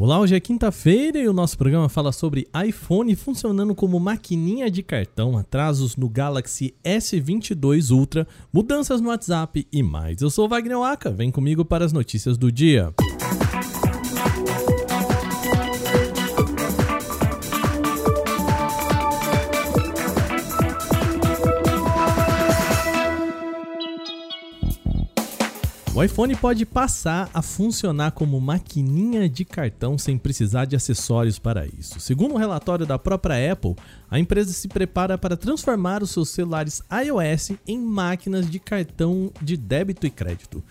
Olá, hoje é quinta-feira e o nosso programa fala sobre iPhone funcionando como maquininha de cartão, atrasos no Galaxy S22 Ultra, mudanças no WhatsApp e mais. Eu sou o Wagner Waka, vem comigo para as notícias do dia. O iPhone pode passar a funcionar como maquininha de cartão sem precisar de acessórios para isso. Segundo um relatório da própria Apple, a empresa se prepara para transformar os seus celulares iOS em máquinas de cartão de débito e crédito.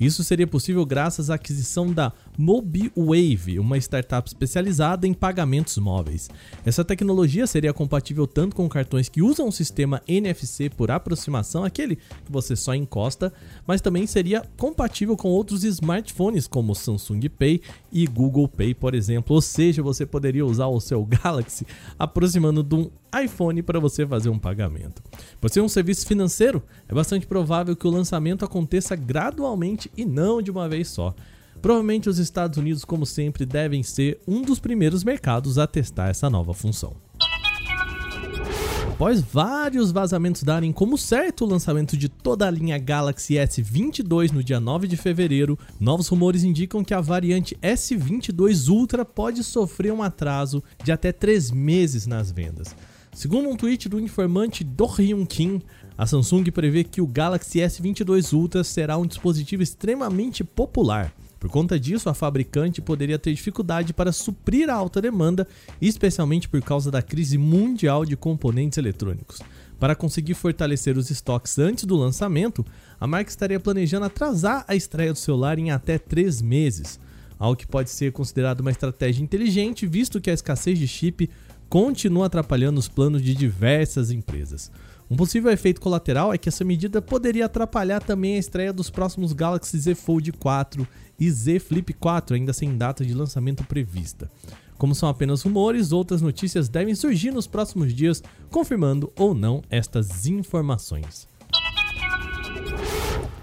Isso seria possível graças à aquisição da MobiWave, uma startup especializada em pagamentos móveis. Essa tecnologia seria compatível tanto com cartões que usam o sistema NFC por aproximação, aquele que você só encosta, mas também seria compatível com outros smartphones como Samsung Pay e Google Pay, por exemplo. Ou seja, você poderia usar o seu Galaxy aproximando de um iPhone para você fazer um pagamento. Por ser um serviço financeiro, é bastante provável que o lançamento aconteça gradualmente e não de uma vez só. Provavelmente os Estados Unidos, como sempre, devem ser um dos primeiros mercados a testar essa nova função. Após vários vazamentos darem como certo o lançamento de toda a linha Galaxy S22 no dia 9 de fevereiro, novos rumores indicam que a variante S22 Ultra pode sofrer um atraso de até 3 meses nas vendas. Segundo um tweet do informante Do Hyun Kim, a Samsung prevê que o Galaxy S22 Ultra será um dispositivo extremamente popular. Por conta disso, a fabricante poderia ter dificuldade para suprir a alta demanda, especialmente por causa da crise mundial de componentes eletrônicos. Para conseguir fortalecer os estoques antes do lançamento, a marca estaria planejando atrasar a estreia do celular em até 3 meses, algo que pode ser considerado uma estratégia inteligente, visto que a escassez de chip continua atrapalhando os planos de diversas empresas. Um possível efeito colateral é que essa medida poderia atrapalhar também a estreia dos próximos Galaxy Z Fold 4 e Z Flip 4, ainda sem data de lançamento prevista. Como são apenas rumores, outras notícias devem surgir nos próximos dias, confirmando ou não estas informações.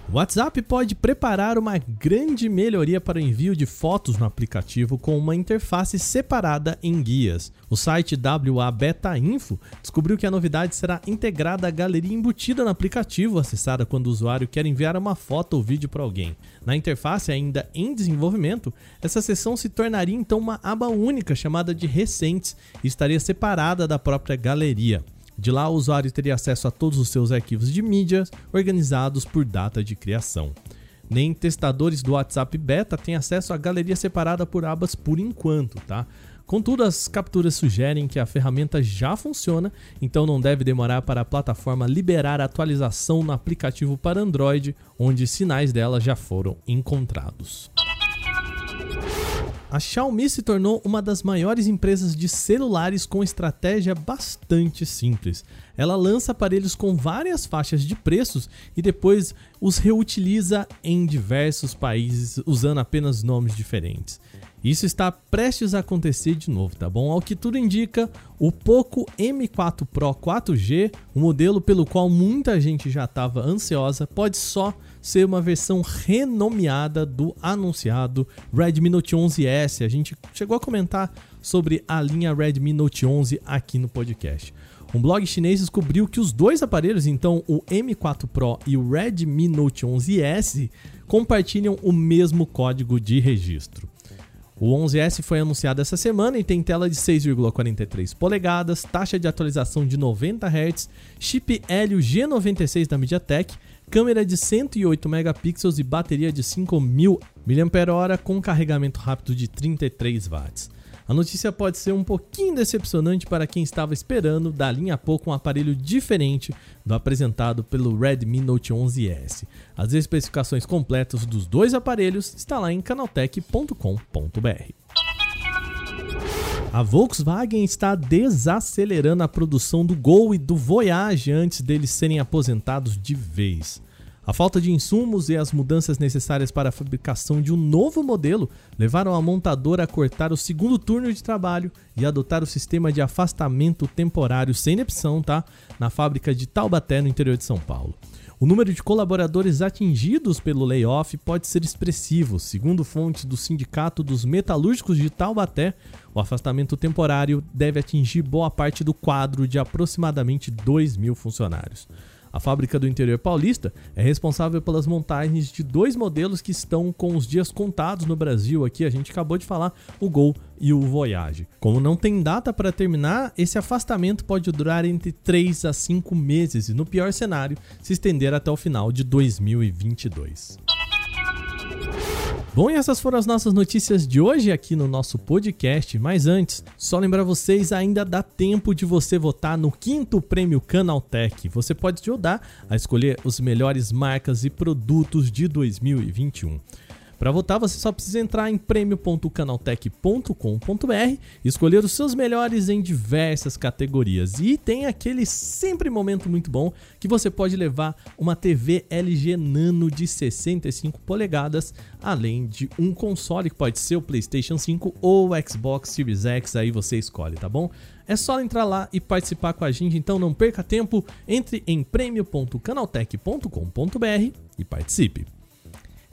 O WhatsApp pode preparar uma grande melhoria para o envio de fotos no aplicativo com uma interface separada em guias. O site WA Beta Info descobriu que a novidade será integrada à galeria embutida no aplicativo, acessada quando o usuário quer enviar uma foto ou vídeo para alguém. Na interface ainda em desenvolvimento, essa seção se tornaria então uma aba única chamada de Recentes e estaria separada da própria galeria. De lá, o usuário teria acesso a todos os seus arquivos de mídias organizados por data de criação. Nem testadores do WhatsApp Beta têm acesso à galeria separada por abas por enquanto, tá? Contudo, as capturas sugerem que a ferramenta já funciona, então não deve demorar para a plataforma liberar a atualização no aplicativo para Android, onde sinais dela já foram encontrados. A Xiaomi se tornou uma das maiores empresas de celulares com estratégia bastante simples. Ela lança aparelhos com várias faixas de preços e depois os reutiliza em diversos países usando apenas nomes diferentes. Isso está prestes a acontecer de novo, tá bom? Ao que tudo indica, o Poco M4 Pro 4G, o modelo pelo qual muita gente já estava ansiosa, pode só ser uma versão renomeada do anunciado Redmi Note 11S. A gente chegou a comentar sobre a linha Redmi Note 11 aqui no podcast. Um blog chinês descobriu que os dois aparelhos, então o M4 Pro e o Redmi Note 11S, compartilham o mesmo código de registro. O 11S foi anunciado essa semana e tem tela de 6,43 polegadas, taxa de atualização de 90 Hz, chip Helio G96 da MediaTek, câmera de 108 megapixels e bateria de 5000 mAh com carregamento rápido de 33 watts. A notícia pode ser um pouquinho decepcionante para quem estava esperando da linha pouco um aparelho diferente do apresentado pelo Redmi Note 11S. As especificações completas dos dois aparelhos está lá em canaltech.com.br. A Volkswagen está desacelerando a produção do Gol e do Voyage antes deles serem aposentados de vez. A falta de insumos e as mudanças necessárias para a fabricação de um novo modelo levaram a montadora a cortar o segundo turno de trabalho e adotar o sistema de afastamento temporário sem opção, tá? Na fábrica de Taubaté, no interior de São Paulo. O número de colaboradores atingidos pelo layoff pode ser expressivo. Segundo fontes do Sindicato dos Metalúrgicos de Taubaté, o afastamento temporário deve atingir boa parte do quadro de aproximadamente 2 mil funcionários. A fábrica do interior paulista é responsável pelas montagens de dois modelos que estão com os dias contados no Brasil. Aqui a gente acabou de falar, o Gol e o Voyage. Como não tem data para terminar, esse afastamento pode durar entre 3 a 5 meses e, no pior cenário, se estender até o final de 2022. Bom, e essas foram as nossas notícias de hoje aqui no nosso podcast. Mas antes, só lembrar vocês, ainda dá tempo de você votar no quinto prêmio Canaltech. Você pode ajudar a escolher os melhores marcas e produtos de 2021. Para votar, você só precisa entrar em prêmio.canaltech.com.br e escolher os seus melhores em diversas categorias. E tem aquele sempre momento muito bom que você pode levar uma TV LG Nano de 65 polegadas, além de um console que pode ser o PlayStation 5 ou o Xbox Series X, aí você escolhe, tá bom? É só entrar lá e participar com a gente, então não perca tempo, entre em prêmio.canaltech.com.br e participe.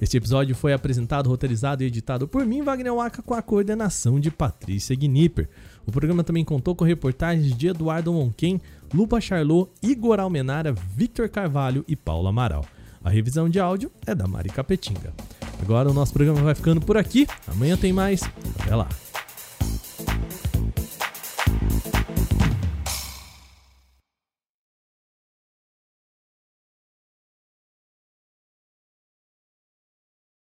Este episódio foi apresentado, roteirizado e editado por mim, Wagner Waka, com a coordenação de Patrícia Gnipper. O programa também contou com reportagens de Eduardo Monquen, Lupa Charlot, Igor Almenara, Victor Carvalho e Paula Amaral. A revisão de áudio é da Mari Capetinga. Agora o nosso programa vai ficando por aqui. Amanhã tem mais. Até lá.